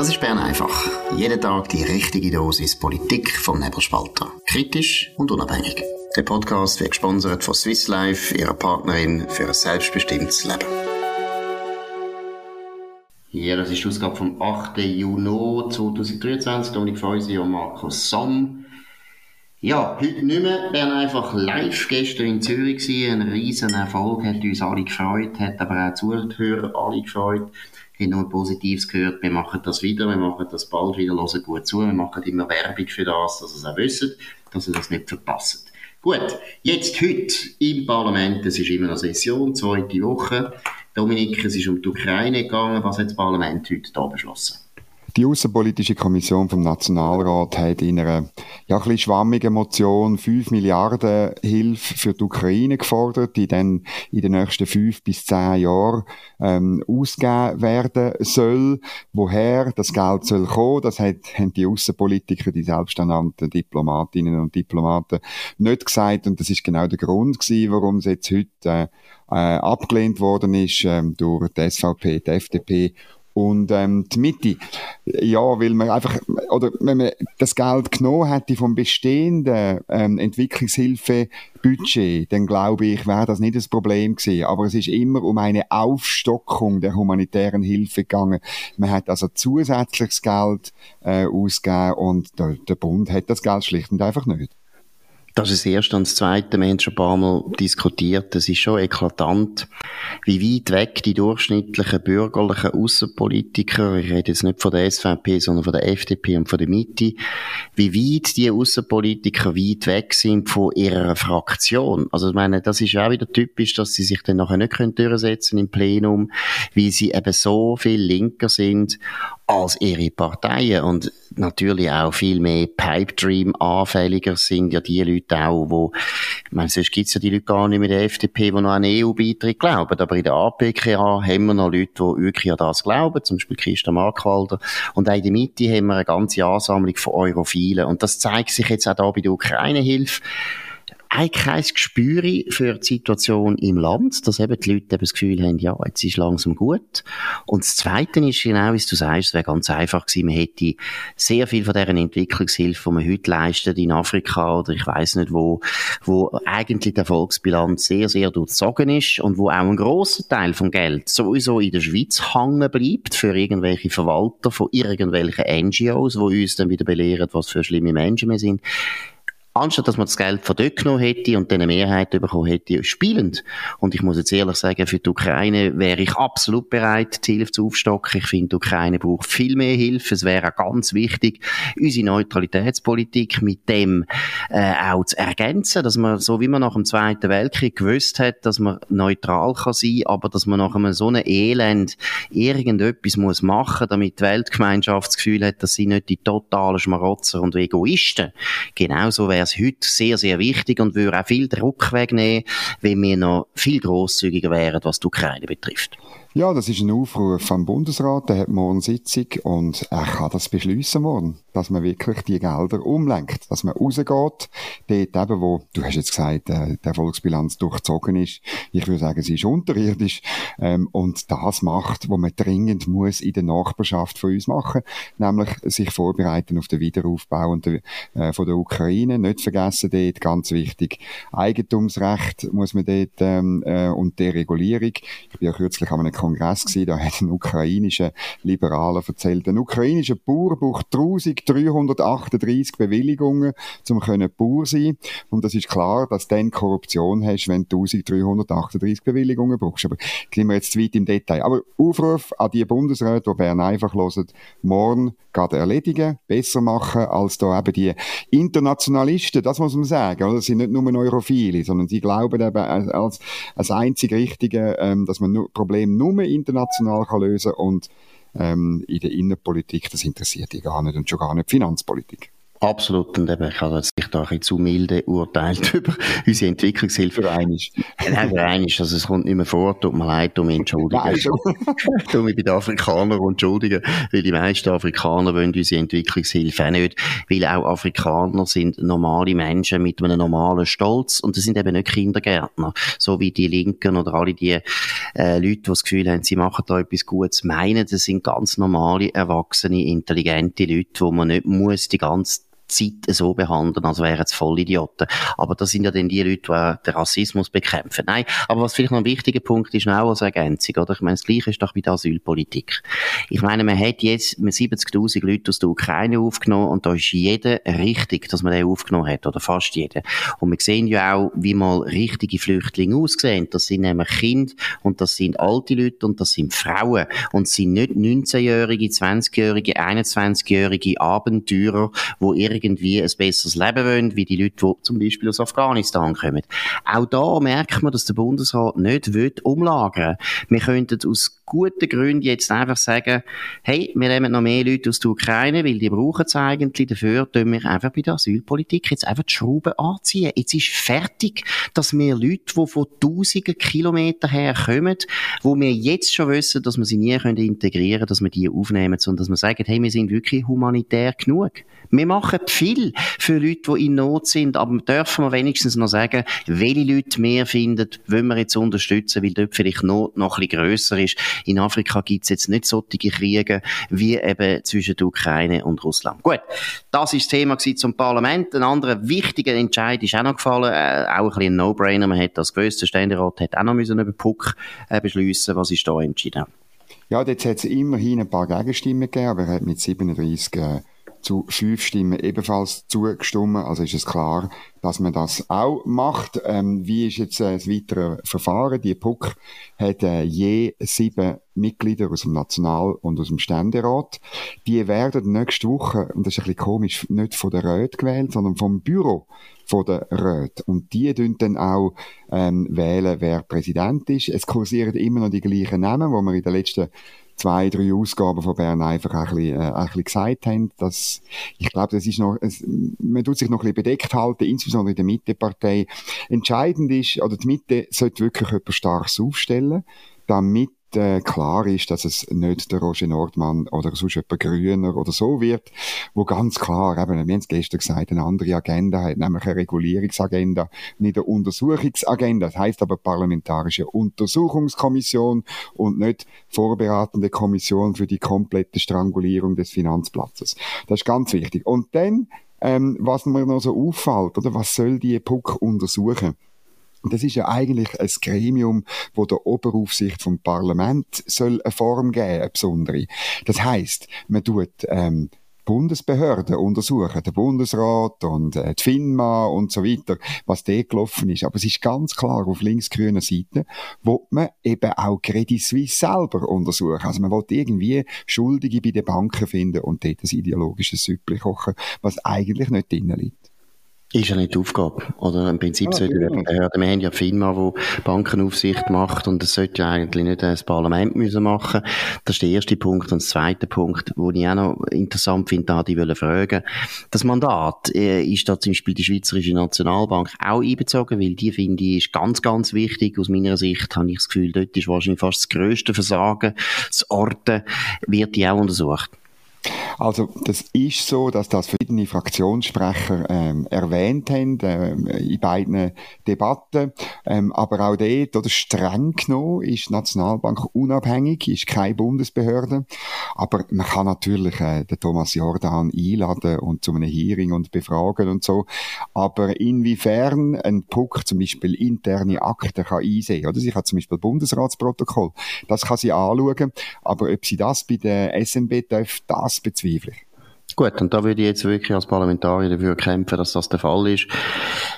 Das ist Bern einfach. Jeden Tag die richtige Dosis Politik vom Nebelspalter. Kritisch und unabhängig. Der Podcast wird gesponsert von Swiss Life, ihrer Partnerin für ein selbstbestimmtes Leben. Hier, das ist die Ausgabe vom 8. Juni 2023. Dominik Feusi und Markus Somm. Ja, heute nicht mehr. Wir einfach live gestern in Zürich gewesen. Ein riesen Erfolg, hat uns alle gefreut, hat aber auch Zuhörer alle gefreut. Haben nur Positives gehört. Wir machen das wieder, wir machen das bald wieder, hören gut zu. Wir machen immer Werbung für das, dass ihr es auch wisst, dass ihr das nicht verpasst. Gut, jetzt heute im Parlament, es ist immer eine Session, zweite Woche. Dominik, es ist um die Ukraine gegangen. Was hat das Parlament heute da beschlossen? Die Außenpolitische Kommission vom Nationalrat hat in einer ja, ein bisschen schwammigen Motion 5 Milliarden Hilfe für die Ukraine gefordert, die dann in den nächsten fünf bis zehn Jahren ähm, ausgegeben werden soll. Woher das Geld soll kommen, das hat, haben die Außenpolitiker, die selbsternannten Diplomatinnen und Diplomaten nicht gesagt und das ist genau der Grund gewesen, warum es jetzt heute äh, äh, abgelehnt worden ist ähm, durch die SVP, die FDP und ähm, die Mitte, ja, weil man einfach, oder wenn man das Geld genommen hätte vom bestehenden ähm, Entwicklungshilfebudget, dann glaube ich, wäre das nicht das Problem gewesen. Aber es ist immer um eine Aufstockung der humanitären Hilfe gegangen. Man hat also zusätzliches Geld äh, ausgegeben und der, der Bund hat das Geld schlicht und einfach nicht. Das ist das erste und das zweite. Wir haben schon ein paar Mal diskutiert. Es ist schon eklatant, wie weit weg die durchschnittlichen bürgerlichen Außenpolitiker, ich rede jetzt nicht von der SVP, sondern von der FDP und von der Mitte, wie weit die Außenpolitiker weit weg sind von ihrer Fraktion. Also ich meine, das ist auch wieder typisch, dass sie sich dann nachher nicht durchsetzen im Plenum, weil sie eben so viel linker sind als ihre Parteien und natürlich auch viel mehr Pipe Dream anfälliger sind ja die Leute auch, wo, ich meine, sonst gibt's ja die Leute gar nicht mit der FDP, die noch an EU-Beitritt glauben, aber in der APKA haben wir noch Leute, die wirklich an das glauben, zum Beispiel Christa Markwalder. Und auch in der Mitte haben wir eine ganze Ansammlung von Europhilen. Und das zeigt sich jetzt auch da bei der Ukraine-Hilfe eigentlich kein Gespür für die Situation im Land, dass eben die Leute eben das Gefühl haben, ja, jetzt ist langsam gut. Und das Zweite ist genau, wie du sagst, es wäre ganz einfach gewesen, man hätte sehr viel von deren Entwicklungshilfe, die man heute leistet in Afrika oder ich weiß nicht wo, wo eigentlich der Volksbilanz sehr, sehr durchzogen ist und wo auch ein grosser Teil vom Geld sowieso in der Schweiz hängen bleibt für irgendwelche Verwalter von irgendwelchen NGOs, die uns dann wieder belehren, was für schlimme Menschen wir sind anstatt dass man das Geld von dort genommen hätte und dann eine Mehrheit bekommen hätte, spielend. Und ich muss jetzt ehrlich sagen, für die Ukraine wäre ich absolut bereit, die Hilfe zu aufstocken. Ich finde, die Ukraine braucht viel mehr Hilfe. Es wäre auch ganz wichtig, unsere Neutralitätspolitik mit dem äh, auch zu ergänzen, dass man, so wie man nach dem Zweiten Weltkrieg gewusst hat, dass man neutral kann sein, aber dass man nach einem so einem Elend irgendetwas muss machen, damit die Weltgemeinschaft das Gefühl hat, dass sie nicht die totalen Schmarotzer und Egoisten. Genauso wäre es heute sehr, sehr wichtig und würde auch viel Druck wegnehmen, wenn wir noch viel grosszügiger wären, was die Ukraine betrifft. Ja, das ist ein Aufruf vom Bundesrat, der hat morgen Sitzung und er kann das beschließen morgen, dass man wirklich die Gelder umlenkt, dass man rausgeht, dort eben, wo, du hast jetzt gesagt, äh, der Volksbilanz durchzogen ist, ich würde sagen, sie ist unterirdisch, ähm, und das macht, wo man dringend muss in der Nachbarschaft von uns machen, nämlich sich vorbereiten auf den Wiederaufbau und der, äh, von der Ukraine, nicht vergessen dort, ganz wichtig, Eigentumsrecht muss man dort, ähm, äh, und Deregulierung, ich bin ja kürzlich an einem Kongress gewesen, da hat ein ukrainischer Liberaler erzählt, ein ukrainischer Bauer braucht 1338 Bewilligungen, um Bauer sein. Und das ist klar, dass du dann Korruption hast, wenn du 1338 Bewilligungen brauchst. Aber sind wir jetzt zu weit im Detail. Aber Aufruf an die Bundesräte, die Bern einfach hören, morgen geht erledigen, besser machen als da eben die Internationalisten, das muss man sagen. Oder? Das sind nicht nur Neurophile, sondern sie glauben eben als, als einzig Richtige, ähm, dass man Probleme nur nur international kann lösen und ähm, in der Innenpolitik, das interessiert die gar nicht und schon gar nicht die Finanzpolitik. Absolut. Und eben, ich habe sich da ein bisschen zu milde urteilt über unsere Entwicklungshilfe. Für einiges. Nein, für einiges. Also, es kommt nicht mehr vor. Tut mir leid, um entschuldigen. tut mich bei den Afrikanern entschuldigen, weil die meisten Afrikaner wollen unsere Entwicklungshilfe auch nicht. Weil auch Afrikaner sind normale Menschen mit einem normalen Stolz. Und das sind eben nicht Kindergärtner. So wie die Linken oder alle die, äh, Leute, die das Gefühl haben, sie machen da etwas Gutes meinen. Das sind ganz normale, erwachsene, intelligente Leute, wo man nicht muss die ganze Zeit so behandeln, als wären es Vollidioten. Aber das sind ja dann die Leute, die den Rassismus bekämpfen. Nein, aber was vielleicht noch ein wichtiger Punkt ist, auch als Ergänzung, oder? Ich meine, das Gleiche ist doch bei der Asylpolitik. Ich meine, man hat jetzt 70.000 Leute aus der Ukraine aufgenommen und da ist jeder richtig, dass man den aufgenommen hat, oder fast jeder. Und wir sehen ja auch, wie mal richtige Flüchtlinge aussehen. Das sind nämlich Kinder und das sind alte Leute und das sind Frauen und sind nicht 19-jährige, 20-jährige, 21-jährige Abenteurer, die irgendwie ein besseres Leben wollen, wie die Leute, die zum Beispiel aus Afghanistan kommen. Auch da merkt man, dass der Bundesrat nicht will umlagern. Wir könnten aus guten Gründen jetzt einfach sagen, hey, wir nehmen noch mehr Leute aus der Ukraine, weil die brauchen es eigentlich. Dafür tun wir einfach bei der Asylpolitik jetzt einfach die Schrauben anziehen. Jetzt ist fertig, dass wir Leute, die von tausenden Kilometern her kommen, wo wir jetzt schon wissen, dass wir sie nie integrieren können, dass wir die aufnehmen, sondern dass wir sagen, hey, wir sind wirklich humanitär genug. Wir machen viel für Leute, die in Not sind, aber dürfen wir wenigstens noch sagen, welche Leute mehr finden, wollen wir jetzt unterstützen, weil dort vielleicht Not noch ein bisschen grösser ist. In Afrika gibt es jetzt nicht solche Kriege wie eben zwischen der Ukraine und Russland. Gut, das ist das Thema zum Parlament. Ein anderer wichtiger Entscheid ist auch noch gefallen, äh, auch ein bisschen ein No-Brainer. Man hat das gewusst, der Ständerat hat auch noch müssen über Puck äh, beschließen. Was ist da entschieden? Ja, jetzt hat es immerhin ein paar Gegenstimmen gegeben, aber er hat mit 37 äh, zu fünf Stimmen ebenfalls zugestimmt. Also ist es klar, dass man das auch macht. Ähm, wie ist jetzt äh, das weitere Verfahren? Die PUC hat äh, je sieben Mitglieder aus dem National- und aus dem Ständerat. Die werden nächste Woche, und das ist ein bisschen komisch, nicht von der Röt gewählt, sondern vom Büro von der Röt. Und die tun dann auch ähm, wählen, wer Präsident ist. Es kursieren immer noch die gleichen Namen, wo wir in den letzten zwei, drei Ausgaben von Bern einfach ein bisschen, äh, ein bisschen gesagt haben, dass, ich glaube, das ist noch, es, man tut sich noch ein bisschen bedeckt halten, insbesondere in der Mittepartei. Entscheidend ist, oder die Mitte sollte wirklich etwas Starkes aufstellen, damit äh, klar ist, dass es nicht der Roger Nordmann oder sonst jemand Grüner oder so wird, wo ganz klar, eben, wir haben es gestern gesagt, eine andere Agenda hat, nämlich eine Regulierungsagenda, nicht eine Untersuchungsagenda. Das heißt aber parlamentarische Untersuchungskommission und nicht vorbereitende Kommission für die komplette Strangulierung des Finanzplatzes. Das ist ganz wichtig. Und dann, ähm, was mir noch so auffällt, oder was soll die PUC untersuchen? Das ist ja eigentlich ein Gremium, wo der Oberaufsicht vom Parlament soll eine Form geben, eine besondere. Das heißt, man tut ähm, Bundesbehörden untersuchen, der Bundesrat und äh, die FINMA und so weiter, was da gelaufen ist. Aber es ist ganz klar auf links-grüner Seite, wo man eben auch Credit Suisse selber untersuchen. Also man will irgendwie Schuldige bei den Banken finden und dort ein ideologisches Süppli kochen, was eigentlich nicht drin liegt. Ist ja nicht die Aufgabe. Oder im Prinzip ah, sollte ja. die Behörde, wir haben ja FINMA, die Bankenaufsicht macht und das sollte ja eigentlich nicht das Parlament müssen machen. Das ist der erste Punkt. Und der zweite Punkt, wo ich auch noch interessant finde, da die wollen fragen. Das Mandat äh, ist da zum Beispiel die Schweizerische Nationalbank auch einbezogen, weil die finde ich ist ganz, ganz wichtig. Aus meiner Sicht habe ich das Gefühl, dort ist wahrscheinlich fast das grösste Versagen. Das Orten wird die auch untersucht. Also das ist so, dass das verschiedene Fraktionssprecher ähm, erwähnt haben äh, in beiden Debatten. Ähm, aber auch dort, oder streng genommen, ist die Nationalbank unabhängig, ist keine Bundesbehörde. Aber man kann natürlich äh, den Thomas Jordan einladen und zu einem Hearing und befragen und so. Aber inwiefern ein Puck zum Beispiel interne Akten kann einsehen, oder? Sie kann zum Beispiel Bundesratsprotokoll, das kann sie anschauen. Aber ob sie das bei der SMB darf, das bezweifle ich. Gut, und da würde ich jetzt wirklich als Parlamentarier dafür kämpfen, dass das der Fall ist.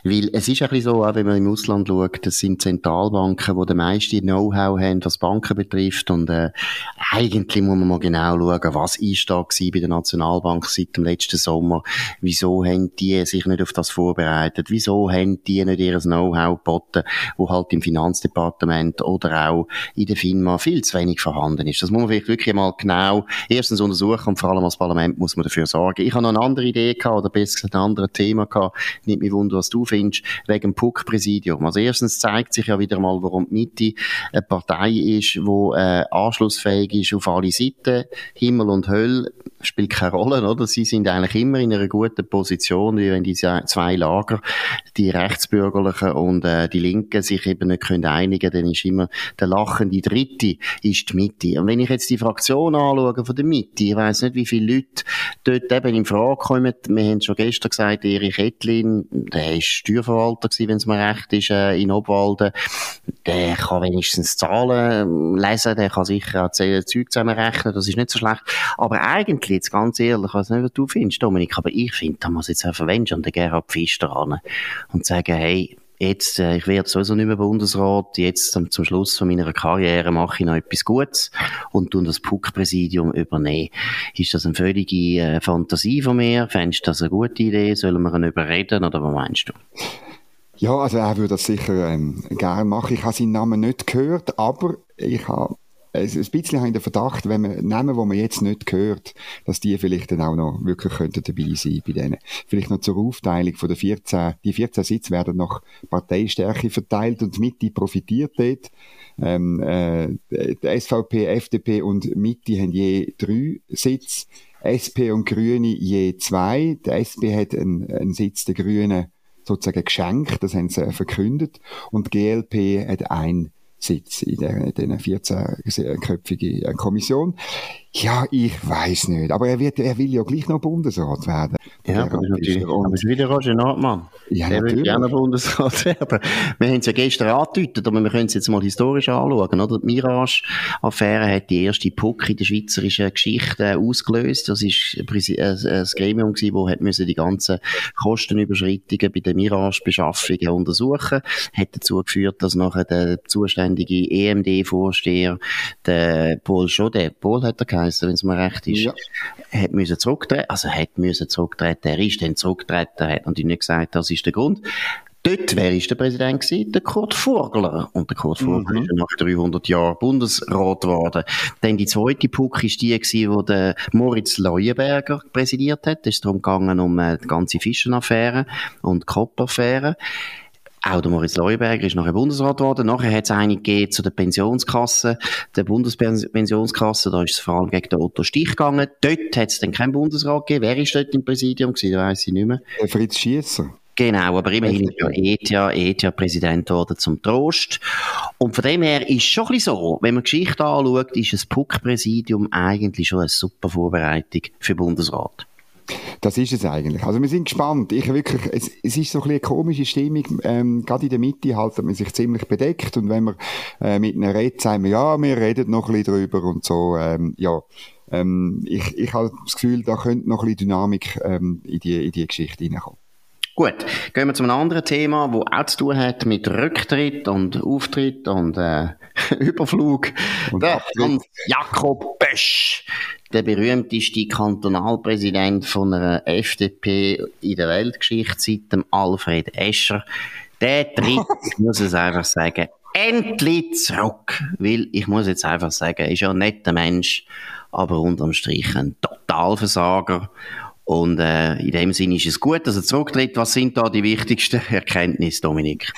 Weil es ist ein bisschen so, auch wenn man im Ausland schaut, das sind Zentralbanken, die den meisten Know-how haben, was Banken betrifft. Und äh, eigentlich muss man mal genau schauen, was ist da bei der Nationalbank seit dem letzten Sommer. Wieso haben die sich nicht auf das vorbereitet? Wieso haben die nicht ihr Know-how geboten, wo halt im Finanzdepartement oder auch in der FINMA viel zu wenig vorhanden ist? Das muss man vielleicht wirklich mal genau erstens untersuchen und vor allem als Parlament muss man dafür sorgen. Ich habe noch eine andere Idee gehabt, oder besser gesagt ein anderes Thema gehabt. Nicht mich wunder, was du findest, wegen dem PUC-Präsidium. Also erstens zeigt sich ja wieder mal, warum die Mitte eine Partei ist, die äh, anschlussfähig ist auf alle Seiten. Himmel und Hölle spielt keine Rolle, oder? Sie sind eigentlich immer in einer guten Position, wie wenn diese zwei Lager, die Rechtsbürgerlichen und äh, die Linken, sich eben nicht können einigen, dann ist immer der lachende Dritte ist die Mitte. Und wenn ich jetzt die Fraktion anschaue von der Mitte, ich weiss nicht, wie viele Leute dort eben in Frage kommen. Wir haben schon gestern gesagt, Erich Ettlin, der ist Steuerverwalter wenn es mir recht ist, äh, in Obwalden. Der kann wenigstens Zahlen lesen, der kann sicher auch Zeug zusammenrechnen, das ist nicht so schlecht. Aber eigentlich jetzt ganz ehrlich, ich weiß nicht, was du findest, Dominik, aber ich finde, da muss jetzt einfach Mensch an den Gerhard Pfister ran und sagen, hey, jetzt, äh, ich werde sowieso nicht mehr Bundesrat, jetzt zum, zum Schluss von meiner Karriere mache ich noch etwas Gutes und tun das PUC-Präsidium übernehmen. Ist das eine völlige äh, Fantasie von mir? Fändest du das eine gute Idee? Sollen wir ihn überreden oder was meinst du? Ja, also er würde das sicher ähm, gerne machen. Ich habe seinen Namen nicht gehört, aber ich habe ein bisschen habe ich den Verdacht, wenn man Namen, die man jetzt nicht hört, dass die vielleicht dann auch noch wirklich könnten dabei sein bei denen. Vielleicht noch zur Aufteilung von den 14, die 14 Sitze werden nach Parteistärke verteilt und die Mitte profitiert dort. Ähm, äh, die SVP, FDP und Mitte haben je drei Sitze. SP und Grüne je zwei. Der SP hat einen, einen Sitz der Grünen sozusagen geschenkt, das haben sie verkündet. Und GLP hat einen Sitz in der, in 14-köpfigen Kommission. Ja, ich weiß nicht. Aber er, wird, er will ja gleich noch Bundesrat werden. Ja, aber natürlich. Aber ist wieder Roger Nordmann. Ja, der natürlich. will gerne Bundesrat werden. Wir haben es ja gestern angedeutet, aber wir können es jetzt mal historisch anschauen. Oder? Die Mirage-Affäre hat die erste Puck in der schweizerischen Geschichte ausgelöst. Das ist ein Gremium das die ganzen Kostenüberschreitungen bei den Mirage-Beschaffungen untersuchen. Hat dazu geführt, dass nachher der zuständige EMD-Vorsteher, der Paul Schodet, Paul hat er geheißen, wenn es mir recht ist, ja. hat müssen zurücktreten, also hat müssen zurücktreten, er ist dann zurückgetreten, hat natürlich nicht gesagt, das ist der Grund. Dort, wer ist der Präsident gewesen? Der Kurt Vogler. Und der Kurt Vogler mhm. ist nach 300 Jahren Bundesrat geworden. Dann die zweite Puck ist die gewesen, wo der Moritz Leuenberger präsidiert hat. Es ist darum gegangen, um äh, die ganze Fischenaffäre und Koppaffäre. Auch der Moritz Leuberger ist nachher Bundesrat geworden. Nachher hat es eine gegeben zu der Pensionskasse, der Bundespensionskasse. Da ist es vor allem gegen den Otto Stich gegangen. Dort hat es dann keinen Bundesrat gegeben. Wer ist dort im Präsidium gewesen? Da weiss ich nicht mehr. Fritz Schiesser. Genau, aber immerhin ist ja ETIA, ETIA Präsident geworden zum Trost. Und von dem her ist es schon ein bisschen so, wenn man Geschichte anschaut, ist ein PUC-Präsidium eigentlich schon eine super Vorbereitung für Bundesrat. Das ist es eigentlich. Also wir sind gespannt. Ich wirklich, es, es ist so ein bisschen eine komische Stimmung. Ähm, gerade in der Mitte haltet man sich ziemlich bedeckt und wenn man äh, mit einer redet, sagen wir, ja, wir reden noch ein bisschen drüber und so. Ähm, ja, ähm, ich, ich habe das Gefühl, da könnte noch ein bisschen Dynamik ähm, in, die, in die Geschichte hineinkommen. Gut, gehen wir zu einem anderen Thema, wo auch zu tun hat mit Rücktritt und Auftritt und äh, Überflug. Und der Jakob Bösch der berühmteste Kantonalpräsident von einer FDP in der Weltgeschichte seit dem Alfred Escher, der tritt, ich muss es einfach sagen, endlich zurück. Weil, ich muss jetzt einfach sagen, ist ja ein netter Mensch, aber unterm Strich ein Totalversager. Und äh, in dem Sinne ist es gut, dass er zurücktritt. Was sind da die wichtigsten Erkenntnisse, Dominik?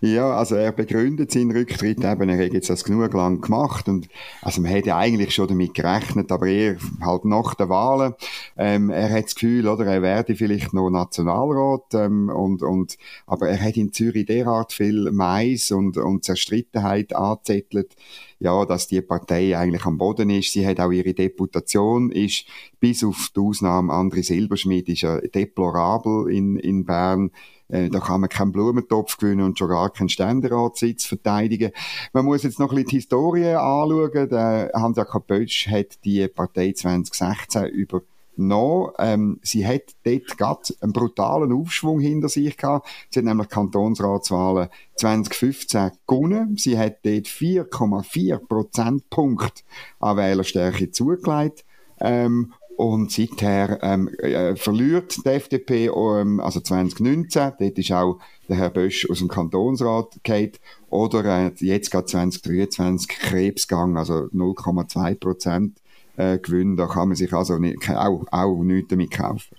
Ja, also er begründet seinen Rücktritt eben, er hat jetzt das genug lang gemacht und also man hätte eigentlich schon damit gerechnet, aber er halt nach der Wahlen, ähm, er hat das Gefühl, oder er werde vielleicht noch Nationalrat ähm, und, und aber er hat in Zürich derart viel Mais und, und Zerstrittenheit angezettelt, ja, dass die Partei eigentlich am Boden ist. Sie hat auch ihre Deputation, ist bis auf die Ausnahme André Silberschmidt, ist ja deplorabel in, in Bern. Äh, da kann man keinen Blumentopf gewinnen und schon gar keinen Ständeratssitz verteidigen. Man muss jetzt noch ein bisschen die Historie anschauen. Der Hans-Jakob Bötsch hat die Partei 2016 über noch. Ähm, sie hat dort gerade einen brutalen Aufschwung hinter sich gehabt. Sie hat nämlich Kantonsratswahlen 2015 gewonnen. Sie hat dort 4,4 Prozentpunkte an Wählerstärke zugelegt. Ähm, und seither ähm, äh, verliert die FDP, ähm, also 2019, dort ist auch der Herr Bösch aus dem Kantonsrat geht oder äh, jetzt gerade 2023 Krebsgang, also 0,2 Prozent äh, Gewinn, da kann man sich also nicht, auch, auch nichts damit kaufen.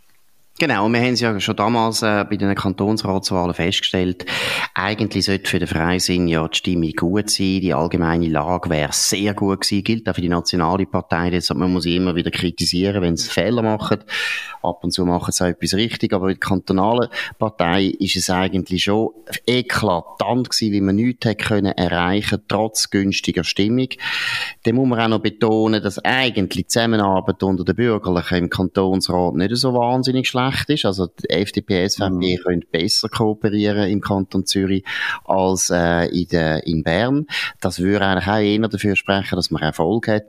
Genau, wir haben es ja schon damals äh, bei den Kantonsratswahlen festgestellt, eigentlich sollte für den Freisinn ja die Stimmung gut sein, die allgemeine Lage wäre sehr gut gewesen, gilt auch für die nationale Partei, deshalb man muss sie immer wieder kritisieren, wenn sie Fehler machen. Ab und zu machen sie auch etwas richtig, aber bei der kantonalen Partei ist es eigentlich schon eklatant gewesen, wie man nichts hätte können erreichen, trotz günstiger Stimmung. Dann muss man auch noch betonen, dass eigentlich die Zusammenarbeit unter den Bürgerlichen im Kantonsrat nicht so wahnsinnig schlecht schlecht ist. Also die FDP, SVP mhm. können besser kooperieren im Kanton Zürich als äh, in, der, in Bern. Das würde eigentlich auch eher dafür sprechen, dass man Erfolg hat.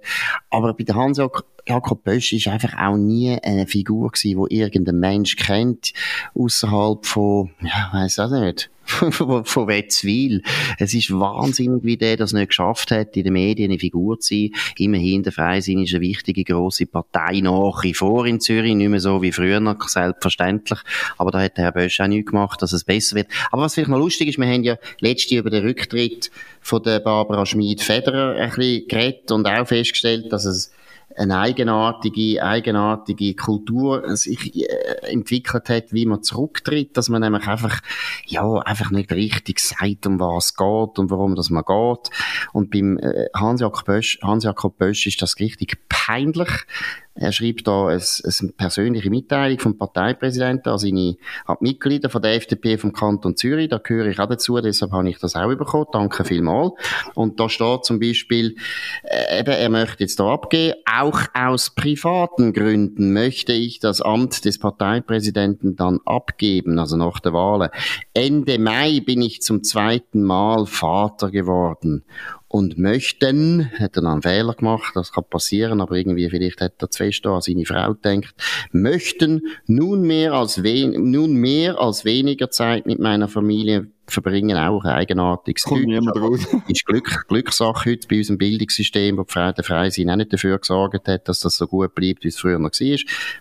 Aber bei der Hans Jakob Bösch ist einfach auch nie eine Figur gewesen, wo irgendein Mensch kennt, außerhalb von, ja, weiß auch nicht, von Wetzwil. Es ist wahnsinnig, wie der das nicht geschafft hat, in den Medien eine Figur zu sein. Immerhin, der Freisinn ist eine wichtige, grosse Partei nach wie vor in Zürich, nicht mehr so wie früher, selbstverständlich. Aber da hat der Herr Bösch auch nichts gemacht, dass es besser wird. Aber was vielleicht noch lustig ist, wir haben ja letztes Jahr über den Rücktritt von der Barbara Schmid-Federer ein bisschen geredet und auch festgestellt, dass es eine eigenartige, eigenartige Kultur sich äh, entwickelt hat, wie man zurücktritt, dass man nämlich einfach, ja, einfach nicht richtig sagt, um was es geht und warum das man geht. Und beim äh, Hans-Jakob Bösch, Hans-Jakob Bösch ist das richtig peinlich, er schreibt da eine, persönliche Mitteilung vom Parteipräsidenten an seine Mitglieder von der FDP vom Kanton Zürich. Da gehöre ich auch dazu, deshalb habe ich das auch bekommen. Danke vielmals. Und da steht zum Beispiel, äh, eben, er möchte jetzt da abgehen. Auch aus privaten Gründen möchte ich das Amt des Parteipräsidenten dann abgeben, also nach der Wahl. Ende Mai bin ich zum zweiten Mal Vater geworden und möchten, hat er einen Fehler gemacht, das kann passieren, aber irgendwie vielleicht hat er zu fest an seine Frau denkt, möchten nunmehr als, nun mehr als weniger Zeit mit meiner Familie verbringen auch ein eigenartiges Kommt niemand raus. ist Glück, Glückssache heute bei unserem Bildungssystem, wo der Freisinn auch nicht dafür gesorgt hat, dass das so gut bleibt, wie es früher noch war,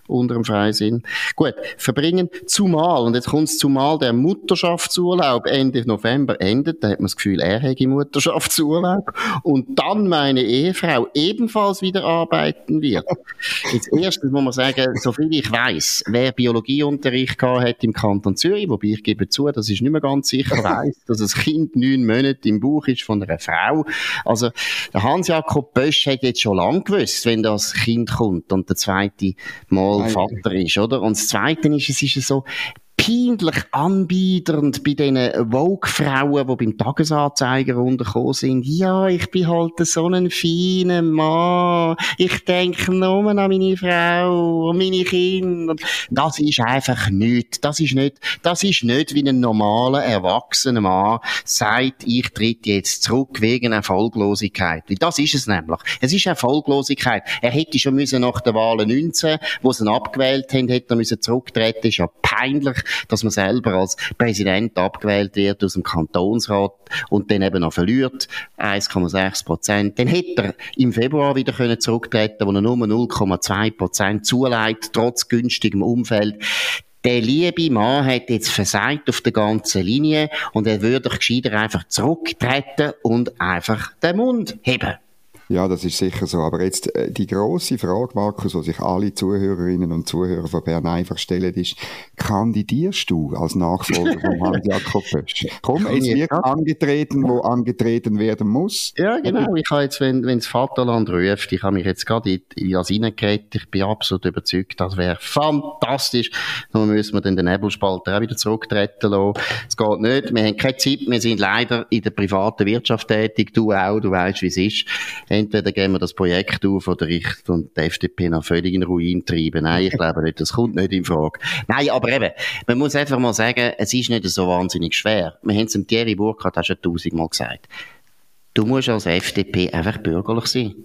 unter dem Freisinn. Gut, verbringen zumal, und jetzt kommt zumal der Mutterschaftsurlaub Ende November endet, da hat man das Gefühl, er hätte Mutterschaftsurlaub, und dann meine Ehefrau ebenfalls wieder arbeiten wird. Jetzt erstens muss man sagen, soviel ich weiß, wer Biologieunterricht gehabt hat im Kanton Zürich, wobei ich gebe zu, das ist nicht mehr ganz sicher, weiss, dass ein Kind neun Monate im Bauch ist von einer Frau. Also, der Hans-Jakob Bösch hat jetzt schon lange gewusst, wenn das Kind kommt und der zweite Mal Vater ist, oder? Und das Zweite ist, es ist so, peinlich anbiedernd bei diesen Vogue-Frauen, die beim Tagesanzeiger runtergekommen sind. Ja, ich bin halt so ein feiner Mann. Ich denke nur an meine Frau und meine Kinder. Das ist einfach nichts. Das ist nicht, das ist nicht wie ein normaler, erwachsener Mann sagt, ich tritt jetzt zurück wegen Erfolglosigkeit. Das ist es nämlich. Es ist Erfolglosigkeit. Er hätte schon müssen nach der Wahl 19, wo sie ihn abgewählt haben, hätte er müssen zurücktreten. Das ist ja peinlich dass man selber als Präsident abgewählt wird aus dem Kantonsrat und dann eben noch verliert, 1,6 Prozent. Dann hätte er im Februar wieder können zurücktreten wo er nur 0,2 Prozent zuleiht, trotz günstigem Umfeld. Der liebe Mann hat jetzt versagt auf der ganzen Linie und er würde gescheiter einfach zurücktreten und einfach den Mund heben. Ja, das ist sicher so. Aber jetzt äh, die große Frage, Markus, die sich alle Zuhörerinnen und Zuhörer von Bern einfach stellen, ist, kandidierst du als Nachfolger von Hans Jakob Bösch? Komm, es wird angetreten, wo angetreten werden muss. Ja, genau. Ich habe jetzt, wenn, wenn das Vaterland ruft, ich habe mich jetzt gerade in, in das reingeredet, ich bin absolut überzeugt, das wäre fantastisch. Nun müssen wir dann den Nebelspalter auch wieder zurücktreten lassen. Es geht nicht. Wir haben keine Zeit. Wir sind leider in der privaten Wirtschaft tätig. Du auch. Du weißt, wie es ist entweder geben wir das Projekt auf oder ich und die FDP noch völlig in Ruin treiben. Nein, ich glaube nicht, das kommt nicht in Frage. Nein, aber eben, man muss einfach mal sagen, es ist nicht so wahnsinnig schwer. Wir haben es dem Thierry Burkhardt auch schon tausendmal gesagt. Du musst als FDP einfach bürgerlich sein.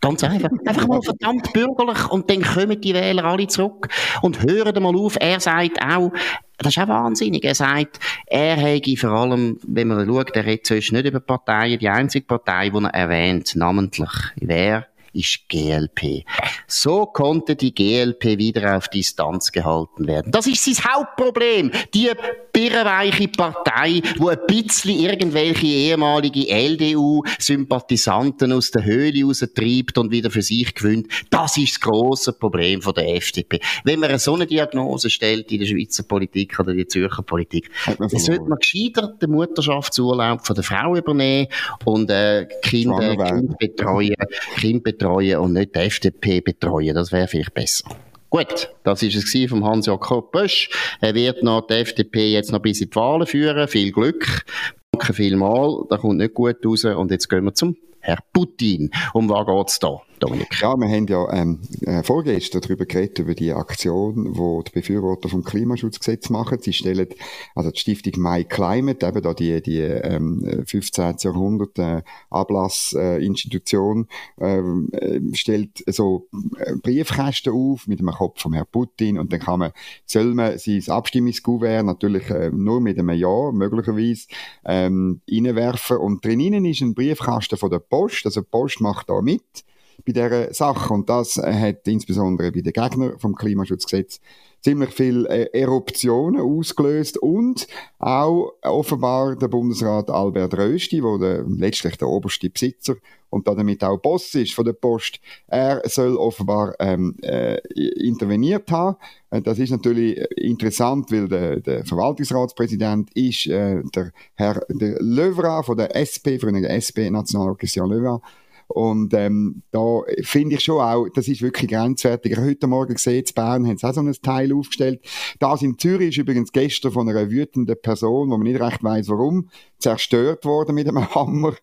Ganz einfach. Einfach mal verdammt bürgerlich und dann kommen die Wähler alle zurück und hören mal auf. Er sagt auch, das ist auch wahnsinnig. Er sagt, er hätte vor allem, wenn man schaut, er redet sonst nicht über Parteien, die einzige Partei, die er erwähnt, namentlich, wer ist GLP. So konnte die GLP wieder auf Distanz gehalten werden. Das ist sein Hauptproblem. Die birrenweiche Partei, wo ein bisschen irgendwelche ehemalige LDU-Sympathisanten aus der Höhle raustreibt und wieder für sich gewinnt. Das ist das grosse Problem von der FDP. Wenn man so eine Diagnose stellt in der Schweizer Politik oder in der Zürcher Politik, dann sollte man gescheiter den Mutterschaftsurlaub von der Frau übernehmen und äh, Kinder, Kind betreuen, kind betreuen betreuen und nicht die FDP betreuen. Das wäre vielleicht besser. Gut, das ist es vom Hans-Jakob Bösch. Er wird noch die FDP jetzt noch bis in die Wahlen führen. Viel Glück. Danke vielmals. Das kommt nicht gut raus. Und jetzt gehen wir zum Herr Putin. Um was geht's da? Dominik. Ja, wir haben ja ähm, äh, vorgestern darüber geredet, über die Aktion, wo die Befürworter vom Klimaschutzgesetz machen. Sie stellen, also die Stiftung My Climate, eben da die, die ähm, 15. Jahrhundert äh, Ablassinstitution, äh, äh, stellt so äh, Briefkästen auf mit dem Kopf von Herrn Putin und dann kann man, soll man sein Abstimmungskuvert natürlich äh, nur mit einem Ja, möglicherweise, ähm, reinwerfen und drinnen ist ein Briefkasten von der Post, also die Post macht da mit bei dieser Sache. Und das hat insbesondere bei den Gegnern vom Klimaschutzgesetz ziemlich viele äh, Eruptionen ausgelöst und auch offenbar der Bundesrat Albert Rösti, wo der, letztlich der oberste Besitzer und damit auch Boss ist von der Post, er soll offenbar ähm, äh, interveniert haben. Äh, das ist natürlich interessant, weil der, der Verwaltungsratspräsident ist äh, der Herr der Löwra von der SP, von der SP, Nationalorganisation Löwra. Und ähm, da finde ich schon auch, das ist wirklich grenzwertig. Heute Morgen gesehen, in Bern haben sie auch so ein Teil aufgestellt. Das in Zürich ist übrigens gestern von einer wütenden Person, wo man nicht recht weiß, warum, zerstört worden mit einem Hammer.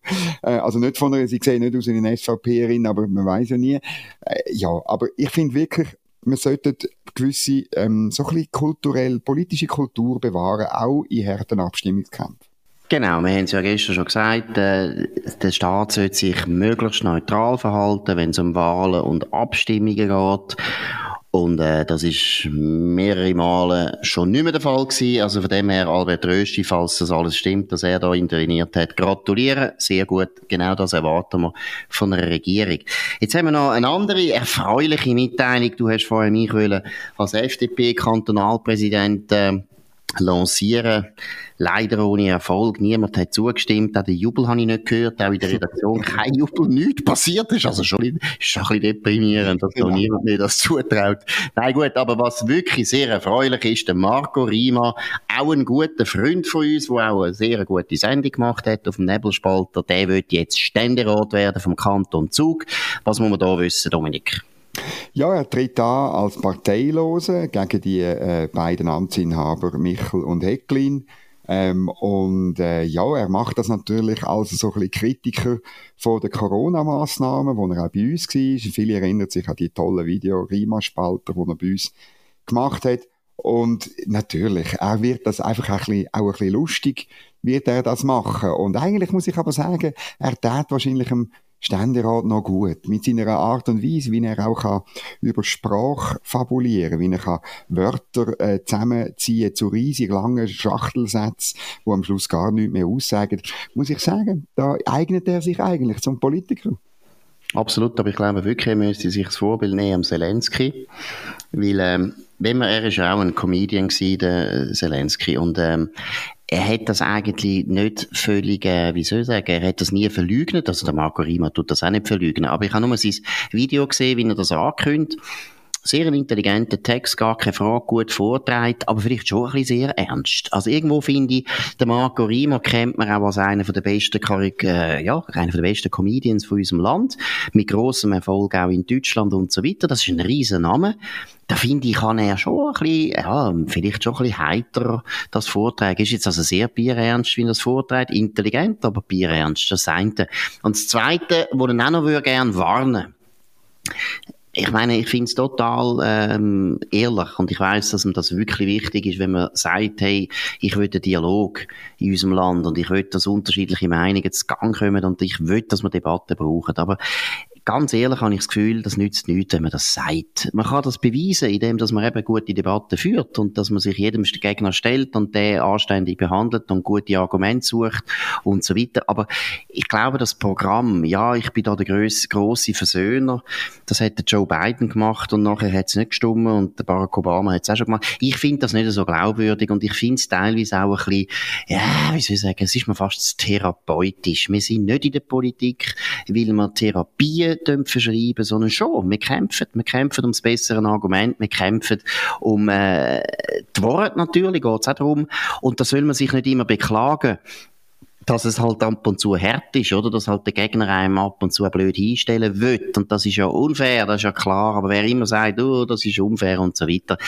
Äh, also nicht von einer, sie sehen nicht aus einer SVP-Erin, aber man weiß ja nie. Äh, ja, aber ich finde wirklich, man sollte gewisse, ähm, so ein bisschen kulturell, politische Kultur bewahren, auch in harten Abstimmungskämpfen. Genau, wir haben es ja gestern schon gesagt, äh, der Staat sollte sich möglichst neutral verhalten, wenn es um Wahlen und Abstimmungen geht. Und äh, das ist mehrere Male schon nicht mehr der Fall gewesen. Also von dem her, Albert Rösti, falls das alles stimmt, dass er da interveniert hat, gratulieren. Sehr gut. Genau das erwarten wir von einer Regierung. Jetzt haben wir noch eine andere erfreuliche Mitteilung. Du hast vorher mich als FDP-Kantonalpräsident äh, lancieren. Leider ohne Erfolg. Niemand hat zugestimmt. Auch den Jubel habe ich nicht gehört. Auch in der Redaktion kein Jubel. Nichts passiert ist. Also schon, ist schon ein bisschen deprimierend, dass genau. niemand mir das zutraut. Nein, gut. Aber was wirklich sehr erfreulich ist, der Marco Rima, auch ein guter Freund von uns, der auch eine sehr gute Sendung gemacht hat auf dem Nebelspalter, der wird jetzt Ständerat werden vom Kanton Zug. Was muss man da wissen, Dominik? Ja, er tritt an als Parteilose gegen die äh, beiden Amtsinhaber Michel und Hecklin. Ähm, und äh, ja, er macht das natürlich als so ein bisschen Kritiker von den Corona-Massnahmen, wo er auch bei uns war. Viele erinnern sich an die tollen Video Rima-Spalter, die er bei uns gemacht hat. Und natürlich, er wird das einfach ein bisschen, auch ein bisschen lustig, wird er das machen. Und eigentlich muss ich aber sagen, er tat wahrscheinlich Ständerat noch gut. Mit seiner Art und Weise, wie er auch kann über Sprache fabulieren wie er kann Wörter äh, zusammenziehen zu riesig langen Schachtelsätzen, die am Schluss gar nichts mehr aussagen, muss ich sagen, da eignet er sich eigentlich zum Politiker. Absolut, aber ich glaube wirklich, er müsste sich das Vorbild nehmen am Zelensky, weil ähm, wenn man, er ist auch ein Comedian gewesen, der Zelensky, und ähm, er hat das eigentlich nicht völlig, äh, wie soll ich sagen, er hat das nie verleugnet, also der Marco Rima tut das auch nicht verleugnen, aber ich habe nur sein Video gesehen, wie er das ankündigt, sehr ein intelligenter Text, gar keine Frage, gut vorträgt, aber vielleicht schon ein bisschen sehr ernst. Also irgendwo finde ich, der Marco Rima kennt man auch als einer der besten, äh, ja, einer der besten Comedians von unserem Land, mit grossem Erfolg auch in Deutschland und so weiter. Das ist ein riesen Name. Da finde ich, kann er schon ein bisschen, ja, vielleicht schon ein bisschen heiter das vortragen. Ist jetzt also sehr bierernst, wie das vorträgt. Intelligent, aber bierernst. Das eine. Und das zweite, wo ich auch noch gerne warnen ich meine, ich finde es total ähm, ehrlich und ich weiß, dass mir das wirklich wichtig ist, wenn man sagt, hey, ich will einen Dialog in unserem Land und ich will, dass unterschiedliche Meinungen zu Gang kommen und ich will, dass wir Debatten brauchen. Aber ganz ehrlich habe ich das Gefühl, das nützt nichts, wenn man das sagt. Man kann das beweisen, indem dass man eben gute Debatten führt und dass man sich jedem Gegner stellt und den anständig behandelt und gute Argumente sucht und so weiter. Aber ich glaube, das Programm, ja, ich bin da der grosse Versöhner, das hat der Joe Biden gemacht und nachher hat es nicht gestummen und der Barack Obama hat es auch schon gemacht. Ich finde das nicht so glaubwürdig und ich finde es teilweise auch ein bisschen, ja, wie soll ich sagen, es ist mir fast therapeutisch. Wir sind nicht in der Politik, weil wir Therapien verschreiben, sondern schon, wir kämpfen. Wir kämpfen ums bessere Argument, wir kämpfen um äh, die Worte natürlich, geht es auch darum. Und da soll man sich nicht immer beklagen dass es halt ab und zu hart ist, oder? Dass halt der Gegner einem ab und zu blöd hinstellen will. Und das ist ja unfair, das ist ja klar. Aber wer immer sagt, oh, das ist unfair und so weiter,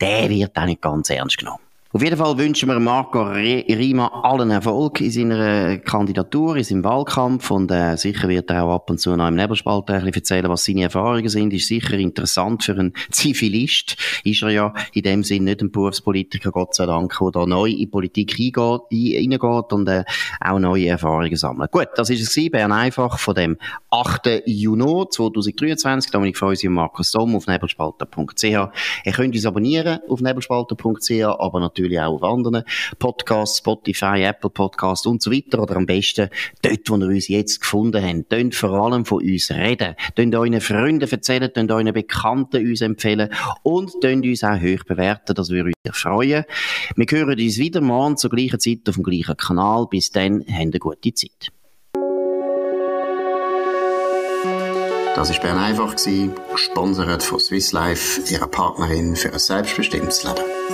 der wird auch nicht ganz ernst genommen. Auf jeden Fall wünschen wir Marco Rima allen Erfolg in seiner Kandidatur, in seinem Wahlkampf und äh, sicher wird er auch ab und zu noch im Nebelspalt ein bisschen erzählen, was seine Erfahrungen sind. Ist sicher interessant für einen Zivilist. Ist er ja in dem Sinn nicht ein Berufspolitiker, Gott sei Dank, der da neu in Politik reingeht und äh, auch neue Erfahrungen sammelt. Gut, das ist es gewesen, Bern einfach von dem 8. Juni 2023. Dominik Freusi und Markus Somm auf nebelspalter.ch. Ihr könnt uns abonnieren auf nebelspalter.ch, aber natürlich natürlich auch auf anderen Podcasts, Spotify, Apple Podcasts und so weiter. Oder am besten dort, wo ihr uns jetzt gefunden habt. Tönt vor allem von uns reden. Tönt euren Freunden erzählen, tönt euren Bekannten uns empfehlen und tönt uns auch hoch bewerten. Das würde uns freuen. Wir hören uns wieder morgen zur gleichen Zeit auf dem gleichen Kanal. Bis dann, habt eine gute Zeit. Das war Bern einfach, gesponsert von Swiss Life, ihrer Partnerin für ein selbstbestimmtes Leben.